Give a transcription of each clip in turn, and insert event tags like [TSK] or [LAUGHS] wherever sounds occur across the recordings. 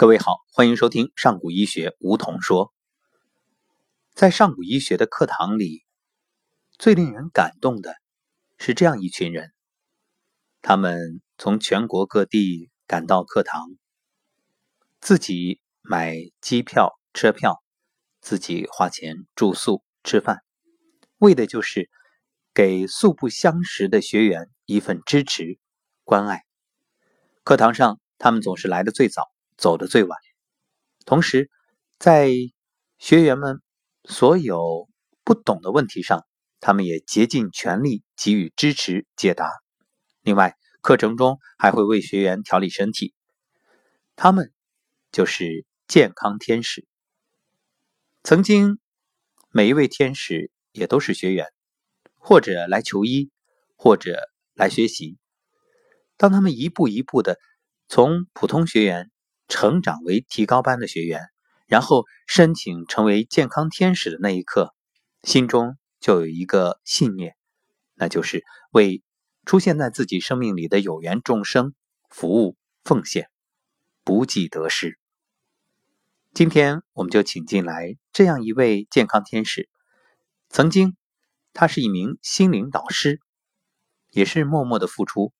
各位好，欢迎收听上古医学梧桐说。在上古医学的课堂里，最令人感动的是这样一群人，他们从全国各地赶到课堂，自己买机票、车票，自己花钱住宿、吃饭，为的就是给素不相识的学员一份支持、关爱。课堂上，他们总是来的最早。走得最晚，同时在学员们所有不懂的问题上，他们也竭尽全力给予支持解答。另外，课程中还会为学员调理身体，他们就是健康天使。曾经，每一位天使也都是学员，或者来求医，或者来学习。当他们一步一步的从普通学员。成长为提高班的学员，然后申请成为健康天使的那一刻，心中就有一个信念，那就是为出现在自己生命里的有缘众生服务奉献，不计得失。今天我们就请进来这样一位健康天使，曾经他是一名心灵导师，也是默默的付出，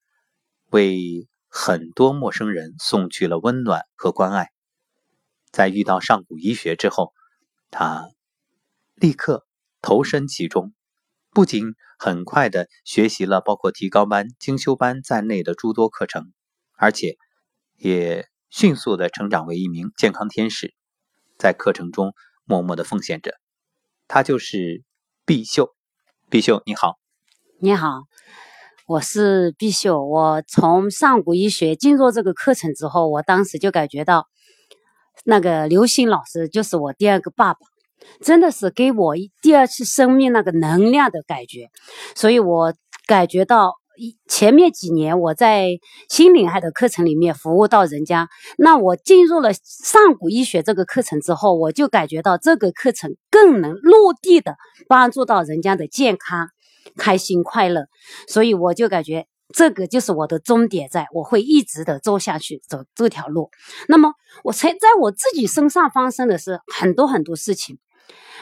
为。很多陌生人送去了温暖和关爱，在遇到上古医学之后，他立刻投身其中，不仅很快的学习了包括提高班、精修班在内的诸多课程，而且也迅速的成长为一名健康天使，在课程中默默的奉献着。他就是毕秀，毕秀你好，你好。我是毕秀，我从上古医学进入这个课程之后，我当时就感觉到，那个刘星老师就是我第二个爸爸，真的是给我第二次生命那个能量的感觉，所以我感觉到一前面几年我在心灵海的课程里面服务到人家，那我进入了上古医学这个课程之后，我就感觉到这个课程更能落地的帮助到人家的健康。开心快乐，所以我就感觉这个就是我的终点，在我会一直的走下去，走这条路。那么，我才在我自己身上发生的是很多很多事情。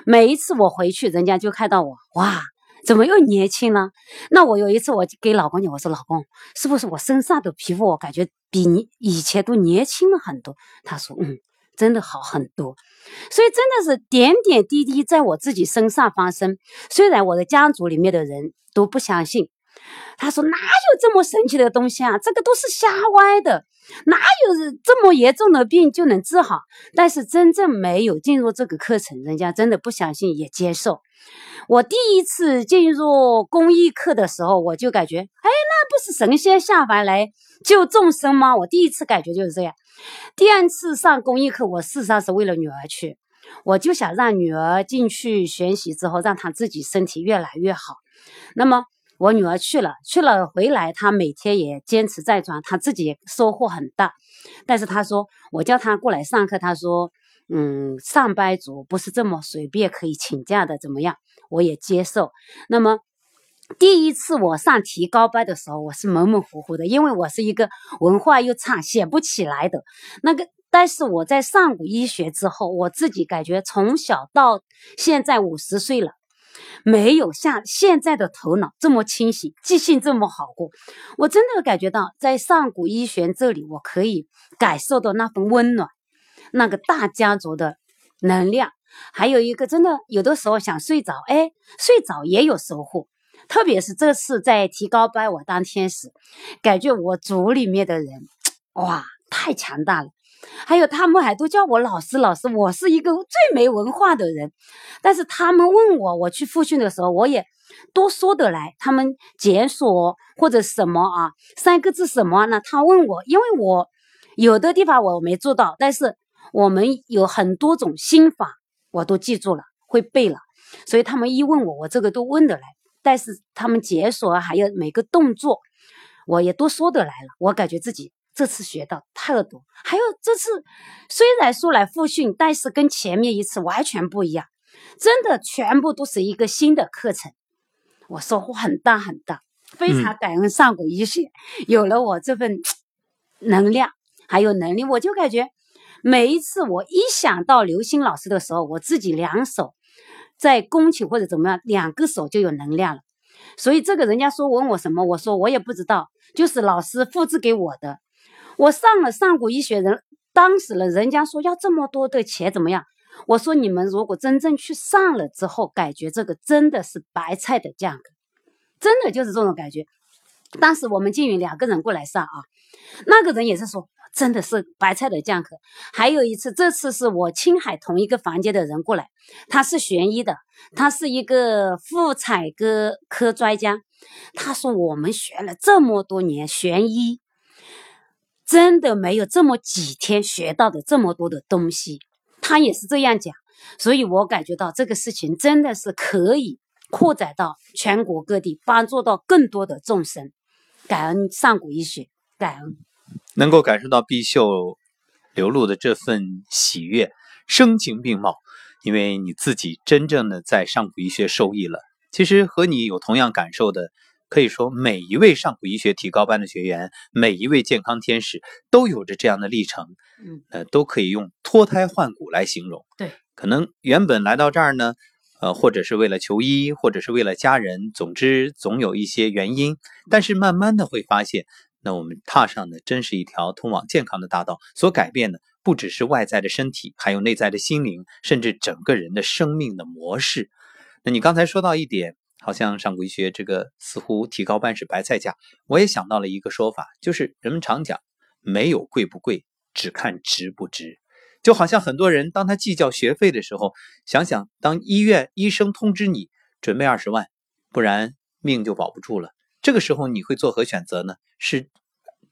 每一次我回去，人家就看到我，哇，怎么又年轻了？那我有一次，我给老公讲，我说老公，是不是我身上的皮肤，我感觉比你以前都年轻了很多？他说，嗯。真的好很多，所以真的是点点滴滴在我自己身上发生。虽然我的家族里面的人都不相信，他说哪有这么神奇的东西啊？这个都是瞎歪的，哪有这么严重的病就能治好？但是真正没有进入这个课程，人家真的不相信也接受。我第一次进入公益课的时候，我就感觉，哎，那不是神仙下凡来救众生吗？我第一次感觉就是这样。第二次上公益课，我事实上是为了女儿去，我就想让女儿进去学习之后，让她自己身体越来越好。那么我女儿去了，去了回来，她每天也坚持在转，她自己也收获很大。但是她说，我叫她过来上课，她说，嗯，上班族不是这么随便可以请假的，怎么样？我也接受。那么。第一次我上提高班的时候，我是模模糊糊的，因为我是一个文化又差、写不起来的那个。但是我在上古医学之后，我自己感觉从小到现在五十岁了，没有像现在的头脑这么清醒，记性这么好过。我真的感觉到在上古医学这里，我可以感受到那份温暖，那个大家族的能量。还有一个，真的有的时候想睡着，哎，睡着也有收获。特别是这次在提高班，我当天使，感觉我组里面的人，哇，太强大了。还有他们还都叫我老师，老师，我是一个最没文化的人，但是他们问我，我去复训的时候，我也都说得来。他们检索或者什么啊，三个字什么呢？他问我，因为我有的地方我没做到，但是我们有很多种心法，我都记住了，会背了，所以他们一问我，我这个都问得来。但是他们解锁还有每个动作，我也都说得来了。我感觉自己这次学到太多，还有这次虽然说来复训，但是跟前面一次完全不一样，真的全部都是一个新的课程，我收获很大很大，非常感恩上古医学有了我这份能量还有能力，我就感觉每一次我一想到刘星老师的时候，我自己两手在弓起或者怎么样，两个手就有能量了。所以这个人家说问我什么，我说我也不知道，就是老师复制给我的。我上了上古医学人，当时了，人家说要这么多的钱怎么样？我说你们如果真正去上了之后，感觉这个真的是白菜的价格，真的就是这种感觉。当时我们静云两个人过来上啊，那个人也是说真的是白菜的价格。还有一次，这次是我青海同一个房间的人过来，他是学医的，他是一个妇产科科专家，他说我们学了这么多年玄医。真的没有这么几天学到的这么多的东西，他也是这样讲，所以我感觉到这个事情真的是可以扩展到全国各地，帮助到更多的众生。感恩上古医学，感恩能够感受到碧秀流露的这份喜悦，声情并茂，因为你自己真正的在上古医学受益了。其实和你有同样感受的。可以说，每一位上古医学提高班的学员，每一位健康天使，都有着这样的历程。嗯，呃，都可以用脱胎换骨来形容。对，可能原本来到这儿呢，呃，或者是为了求医，或者是为了家人，总之总有一些原因。但是慢慢的会发现，那我们踏上的真是一条通往健康的大道。所改变的不只是外在的身体，还有内在的心灵，甚至整个人的生命的模式。那你刚才说到一点。好像上古医学这个似乎提高半是白菜价，我也想到了一个说法，就是人们常讲没有贵不贵，只看值不值。就好像很多人当他计较学费的时候，想想当医院医生通知你准备二十万，不然命就保不住了，这个时候你会作何选择呢？是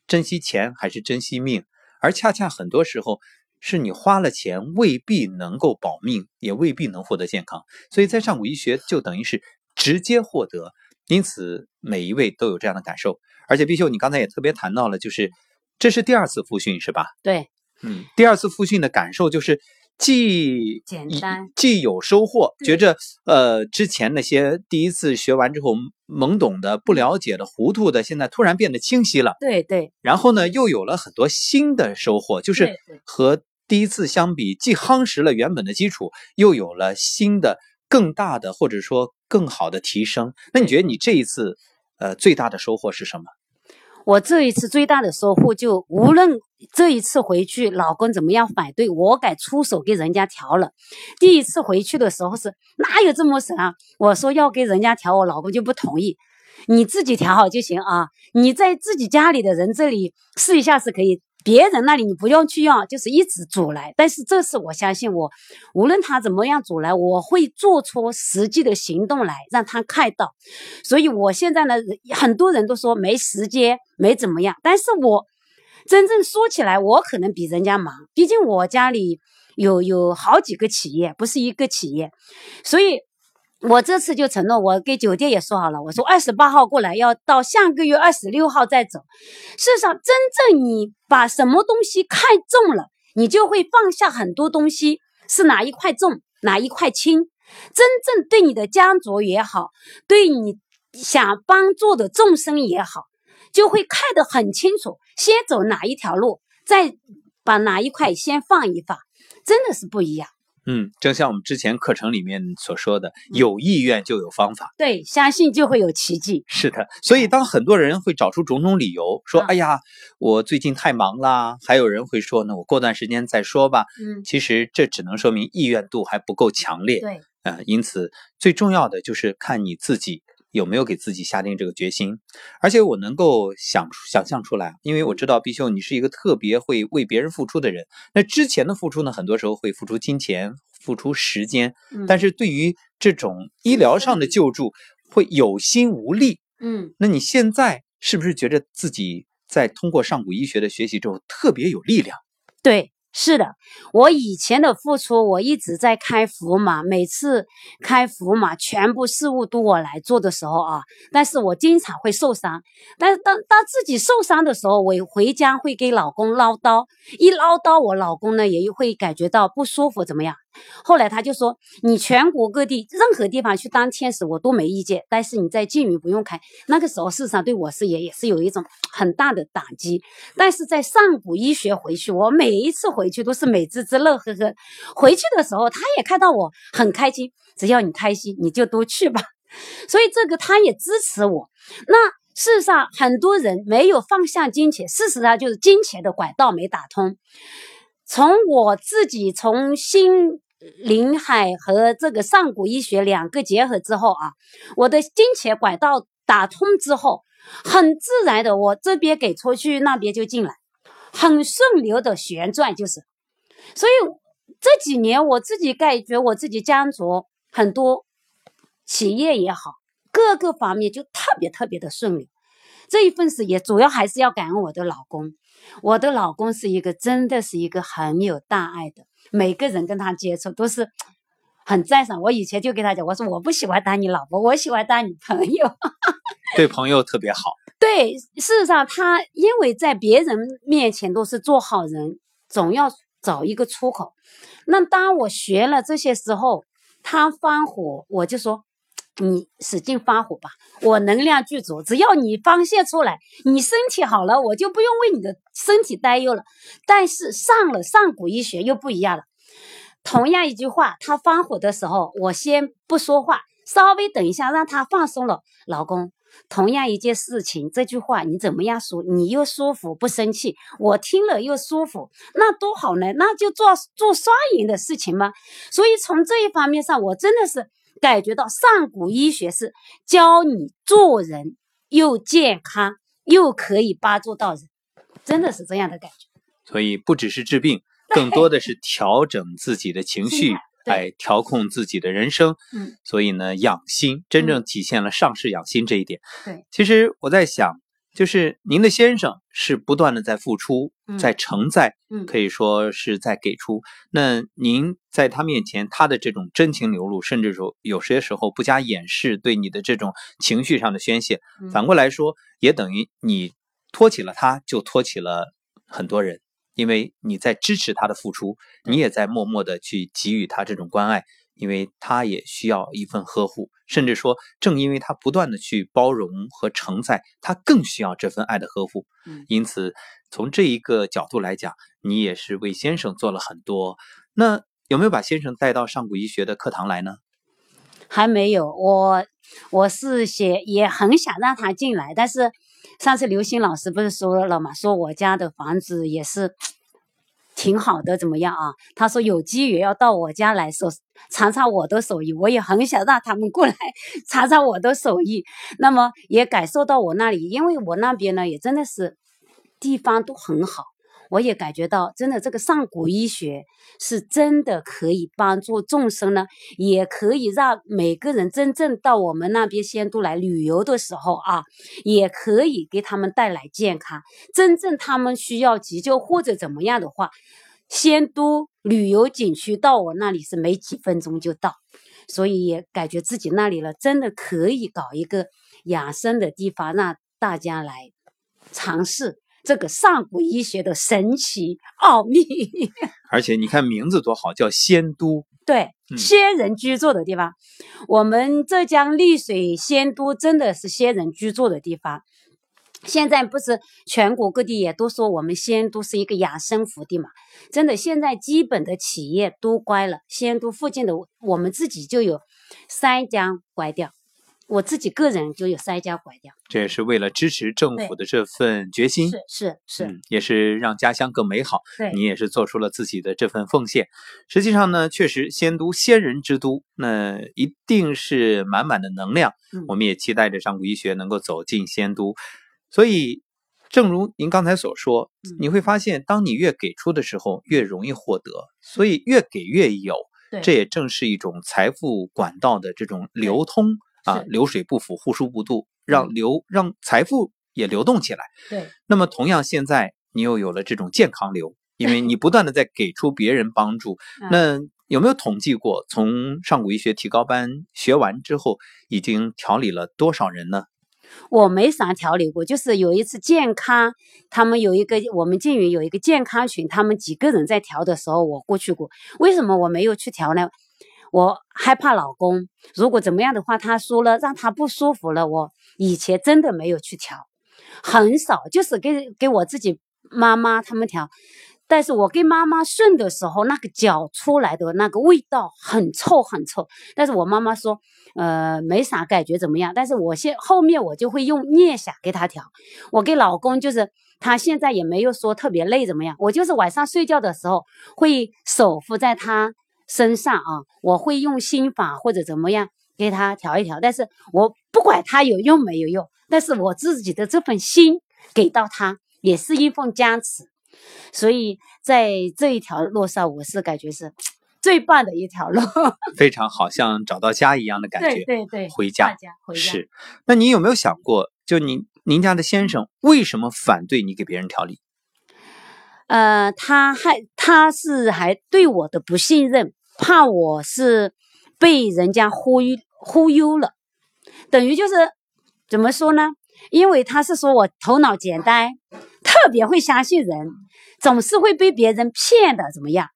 珍惜钱还是珍惜命？而恰恰很多时候是你花了钱未必能够保命，也未必能获得健康。所以在上古医学就等于是。直接获得，因此每一位都有这样的感受。而且毕秀，你刚才也特别谈到了，就是这是第二次复训，是吧？对，嗯，第二次复训的感受就是既简单，既有收获，觉着呃之前那些第一次学完之后懵懂的、不了解的、糊涂的，现在突然变得清晰了。对对。然后呢，又有了很多新的收获，就是和第一次相比，既夯实了原本的基础，又有了新的。更大的，或者说更好的提升。那你觉得你这一次，呃，最大的收获是什么？我这一次最大的收获，就无论这一次回去，老公怎么样反对，我敢出手给人家调了。第一次回去的时候是哪有这么神啊？我说要给人家调，我老公就不同意。你自己调好就行啊，你在自己家里的人这里试一下是可以。别人那里你不用去要，就是一直阻来。但是这次我相信我，无论他怎么样阻来，我会做出实际的行动来，让他看到。所以我现在呢，很多人都说没时间，没怎么样。但是我真正说起来，我可能比人家忙。毕竟我家里有有好几个企业，不是一个企业，所以。我这次就承诺，我给酒店也说好了，我说二十八号过来，要到下个月二十六号再走。事实上，真正你把什么东西看重了，你就会放下很多东西，是哪一块重，哪一块轻。真正对你的家族也好，对你想帮助的众生也好，就会看得很清楚，先走哪一条路，再把哪一块先放一放，真的是不一样。嗯，正像我们之前课程里面所说的，有意愿就有方法，对，相信就会有奇迹。是的，所以当很多人会找出种种理由说：“哎呀，我最近太忙啦。”还有人会说：“呢，我过段时间再说吧。”嗯，其实这只能说明意愿度还不够强烈。对，呃，因此最重要的就是看你自己。有没有给自己下定这个决心？而且我能够想想象出来，因为我知道毕秀你是一个特别会为别人付出的人。那之前的付出呢，很多时候会付出金钱、付出时间，但是对于这种医疗上的救助，会有心无力。嗯，那你现在是不是觉得自己在通过上古医学的学习之后特别有力量？对。是的，我以前的付出，我一直在开福马，每次开福马，全部事务都我来做的时候啊，但是我经常会受伤。但是当当自己受伤的时候，我回家会给老公唠叨，一唠叨，我老公呢也会感觉到不舒服，怎么样？后来他就说：“你全国各地任何地方去当天使，我都没意见。但是你在静宇不用开。”那个时候，事实上对我是也也是有一种很大的打击。但是在上古医学回去，我每一次回。回去都是美滋滋、乐呵呵。回去的时候，他也看到我很开心，只要你开心，你就都去吧。[LAUGHS] 所以这个他也支持我。那事实上，很多人没有放下金钱，事实上就是金钱的管道没打通。从我自己从心灵海和这个上古医学两个结合之后啊，我的金钱管道打通之后，很自然的，我这边给出去，那边就进来，很顺流的旋转，就是。所以这几年我自己感觉我自己家族很多企业也好，各个方面就特别特别的顺利。这一份事业主要还是要感恩我的老公。我的老公是一个，真的是一个很有大爱的。每个人跟他接触都是很赞赏。我以前就跟他讲，我说我不喜欢当你老婆，我喜欢当你朋友。[LAUGHS] 对朋友特别好。对，事实上他因为在别人面前都是做好人，总要找一个出口。那当我学了这些时候，他发火，我就说。你使劲发火吧，我能量具足，只要你发泄出来，你身体好了，我就不用为你的身体担忧了。但是上了上古医学又不一样了，同样一句话，他发火的时候，我先不说话，稍微等一下，让他放松了。老公，同样一件事情，这句话你怎么样说？你又舒服不生气，我听了又舒服，那多好呢？那就做做双赢的事情吗？所以从这一方面上，我真的是。感觉到上古医学是教你做人又健康又可以帮助到人，真的是这样的感觉。所以不只是治病，更多的是调整自己的情绪，哎，调控自己的人生。嗯，所以呢，养心真正体现了上士养心这一点。对，其实我在想。就是您的先生是不断的在付出，在承载，可以说是在给出。那您在他面前，他的这种真情流露，甚至说有些时候不加掩饰对你的这种情绪上的宣泄，反过来说，也等于你托起了他，就托起了很多人，因为你在支持他的付出，你也在默默的去给予他这种关爱。因为他也需要一份呵护，甚至说，正因为他不断的去包容和承载，他更需要这份爱的呵护。嗯，因此，从这一个角度来讲，你也是为先生做了很多。那有没有把先生带到上古医学的课堂来呢？还没有，我我是写也很想让他进来，但是上次刘星老师不是说了嘛，说我家的房子也是。挺好的，怎么样啊？他说有机缘要到我家来说尝尝我的手艺，我也很想让他们过来 [LAUGHS] 尝尝我的手艺。那么也感受到我那里，因为我那边呢也真的是地方都很好。我也感觉到，真的这个上古医学是真的可以帮助众生呢，也可以让每个人真正到我们那边仙都来旅游的时候啊，也可以给他们带来健康。真正他们需要急救或者怎么样的话，仙都旅游景区到我那里是没几分钟就到，所以也感觉自己那里了，真的可以搞一个养生的地方，让大家来尝试。这个上古医学的神奇奥秘，[LAUGHS] 而且你看名字多好，叫仙都，对，仙人居住的地方。我们浙江丽水仙都真的是仙人居住的地方。现在不是全国各地也都说我们仙都是一个养生福地嘛？真的，现在基本的企业都关了，仙都附近的我们自己就有三家关掉。我自己个人就有三家拐掉，这也是为了支持政府的这份决心，是是是，也是让家乡更美好。对，你也是做出了自己的这份奉献。实际上呢，确实仙都仙人之都，那一定是满满的能量。我们也期待着上古医学能够走进仙都。所以，正如您刚才所说，你会发现，当你越给出的时候，越容易获得。所以，越给越有，这也正是一种财富管道的这种流通。啊，流水不腐，户枢不蠹，让流让财富也流动起来。对，那么同样，现在你又有了这种健康流，因为你不断的在给出别人帮助。[LAUGHS] 那有没有统计过，从上古医学提高班学完之后，已经调理了多少人呢？我没啥调理过，就是有一次健康，他们有一个我们静云有一个健康群，他们几个人在调的时候，我过去过。为什么我没有去调呢？我害怕老公，如果怎么样的话，他说了让他不舒服了。我以前真的没有去调，很少，就是给给我自己妈妈他们调。但是我给妈妈顺的时候，那个脚出来的那个味道很臭很臭。但是我妈妈说，呃，没啥感觉怎么样？但是我现后面我就会用镊下给他调。我给老公就是他现在也没有说特别累怎么样，我就是晚上睡觉的时候会手扶在他身上啊，我会用心法或者怎么样给他调一调。但是我不管他有用没有用，但是我自己的这份心给到他也是一份加持。所以在这一条路上，我是感觉是 [TSK] 最棒的一条路，[LAUGHS] 非常好像找到家一样的感觉。对对对，回家，回家是。那你有没有想过，就您您家的先生为什么反对你给别人调理？呃，他还他是还对我的不信任，怕我是被人家忽悠忽悠了，等于就是怎么说呢？因为他是说我头脑简单，特别会相信人。总是会被别人骗的，怎么样？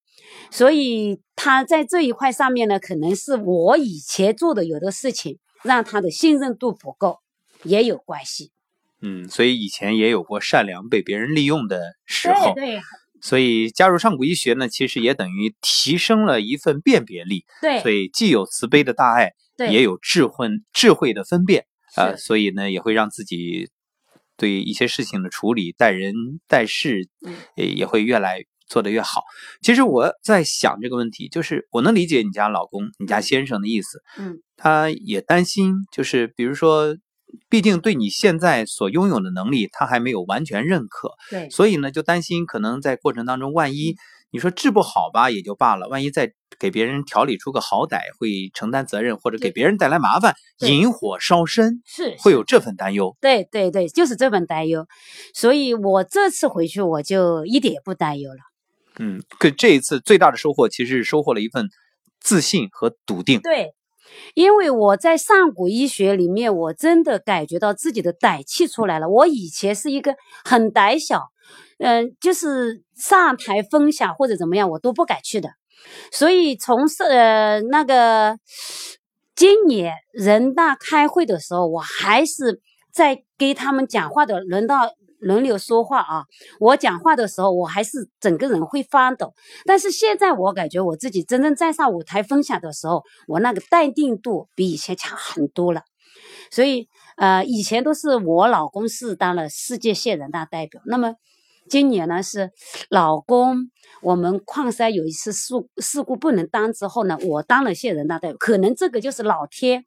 所以他在这一块上面呢，可能是我以前做的有的事情让他的信任度不够，也有关系。嗯，所以以前也有过善良被别人利用的时候。对对。所以加入上古医学呢，其实也等于提升了一份辨别力。对。所以既有慈悲的大爱，也有智慧智慧的分辨啊，所以呢，也会让自己。对一些事情的处理，待人待事，也也会越来做得越好。其实我在想这个问题，就是我能理解你家老公、你家先生的意思。嗯，他也担心，就是比如说，毕竟对你现在所拥有的能力，他还没有完全认可。对，所以呢，就担心可能在过程当中，万一。你说治不好吧，也就罢了。万一再给别人调理出个好歹，会承担责任，或者给别人带来麻烦，引火烧身，是会有这份担忧。对对对，就是这份担忧。所以我这次回去，我就一点也不担忧了。嗯，可这一次最大的收获，其实是收获了一份自信和笃定。对，因为我在上古医学里面，我真的感觉到自己的胆气出来了。我以前是一个很胆小。嗯，就是上台分享或者怎么样，我都不敢去的。所以从是呃那个今年人大开会的时候，我还是在给他们讲话的轮到轮流说话啊。我讲话的时候，我还是整个人会发抖。但是现在我感觉我自己真正站上舞台分享的时候，我那个淡定度比以前强很多了。所以呃，以前都是我老公是当了世界县人大代表，那么。今年呢是老公，我们矿山有一次事事故不能当之后呢，我当了县人大代表，可能这个就是老天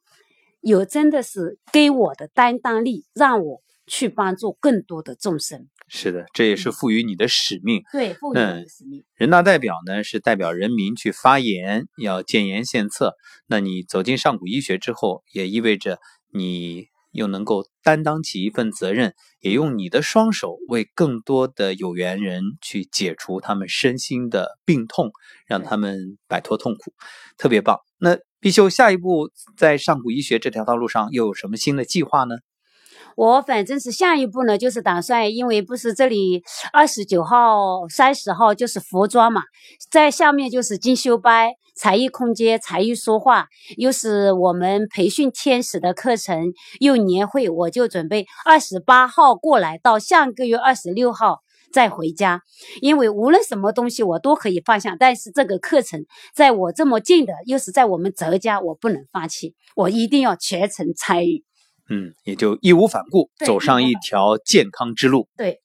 有真的是给我的担当力，让我去帮助更多的众生。是的，这也是赋予你的使命。对，赋予你的使命。人大代表呢是代表人民去发言，要建言献策。那你走进上古医学之后，也意味着你。又能够担当起一份责任，也用你的双手为更多的有缘人去解除他们身心的病痛，让他们摆脱痛苦，特别棒。那必修下一步在上古医学这条道路上又有什么新的计划呢？我反正是下一步呢，就是打算，因为不是这里二十九号、三十号就是服装嘛，在下面就是精修班、才艺空间、才艺说话，又是我们培训天使的课程，又年会，我就准备二十八号过来，到下个月二十六号再回家。因为无论什么东西我都可以放下，但是这个课程在我这么近的，又是在我们泽家，我不能放弃，我一定要全程参与。嗯，也就义无反顾走上一条健康之路。对，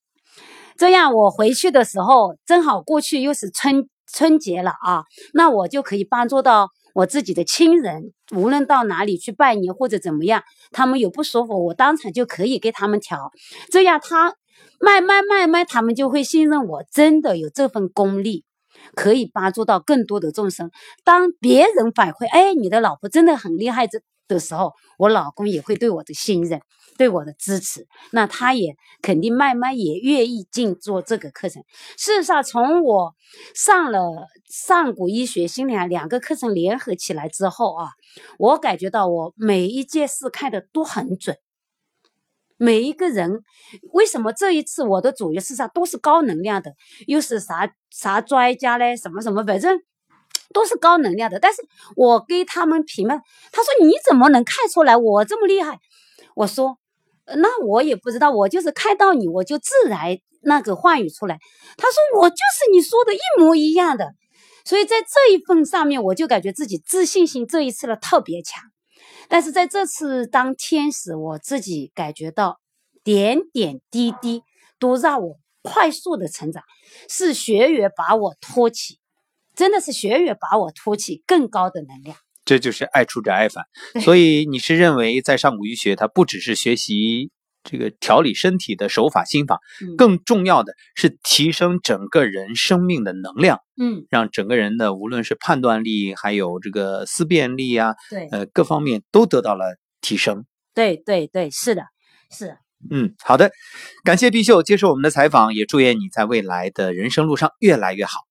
这样我回去的时候，正好过去又是春春节了啊，那我就可以帮助到我自己的亲人，无论到哪里去拜年或者怎么样，他们有不舒服，我当场就可以给他们调。这样他慢慢慢慢，他们就会信任我，真的有这份功力，可以帮助到更多的众生。当别人反馈，哎，你的老婆真的很厉害，这。的时候，我老公也会对我的信任，对我的支持，那他也肯定慢慢也愿意进做这个课程。事实上，从我上了上古医学心理啊两个课程联合起来之后啊，我感觉到我每一件事看的都很准。每一个人，为什么这一次我的主业事实上都是高能量的，又是啥啥专家嘞，什么什么，反正。都是高能量的，但是我给他们评论，他说你怎么能看出来我这么厉害？我说，那我也不知道，我就是看到你，我就自然那个话语出来。他说我就是你说的一模一样的，所以在这一份上面，我就感觉自己自信心这一次了特别强。但是在这次当天使，我自己感觉到点点滴滴都让我快速的成长，是学员把我托起，真的是学员把我托起更高的能量。这就是爱出者爱返，所以你是认为在上古医学，它不只是学习这个调理身体的手法心法，更重要的是提升整个人生命的能量，嗯，让整个人的无论是判断力，还有这个思辨力啊，对，呃，各方面都得到了提升。对对对，是的，是。嗯，好的，感谢碧秀接受我们的采访，也祝愿你在未来的人生路上越来越好。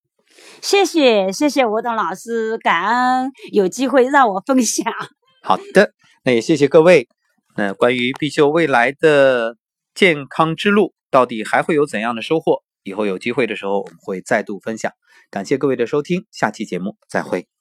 谢谢谢谢吴董老师，感恩有机会让我分享。[LAUGHS] 好的，那也谢谢各位。那关于必秀未来的健康之路，到底还会有怎样的收获？以后有机会的时候，我们会再度分享。感谢各位的收听，下期节目再会。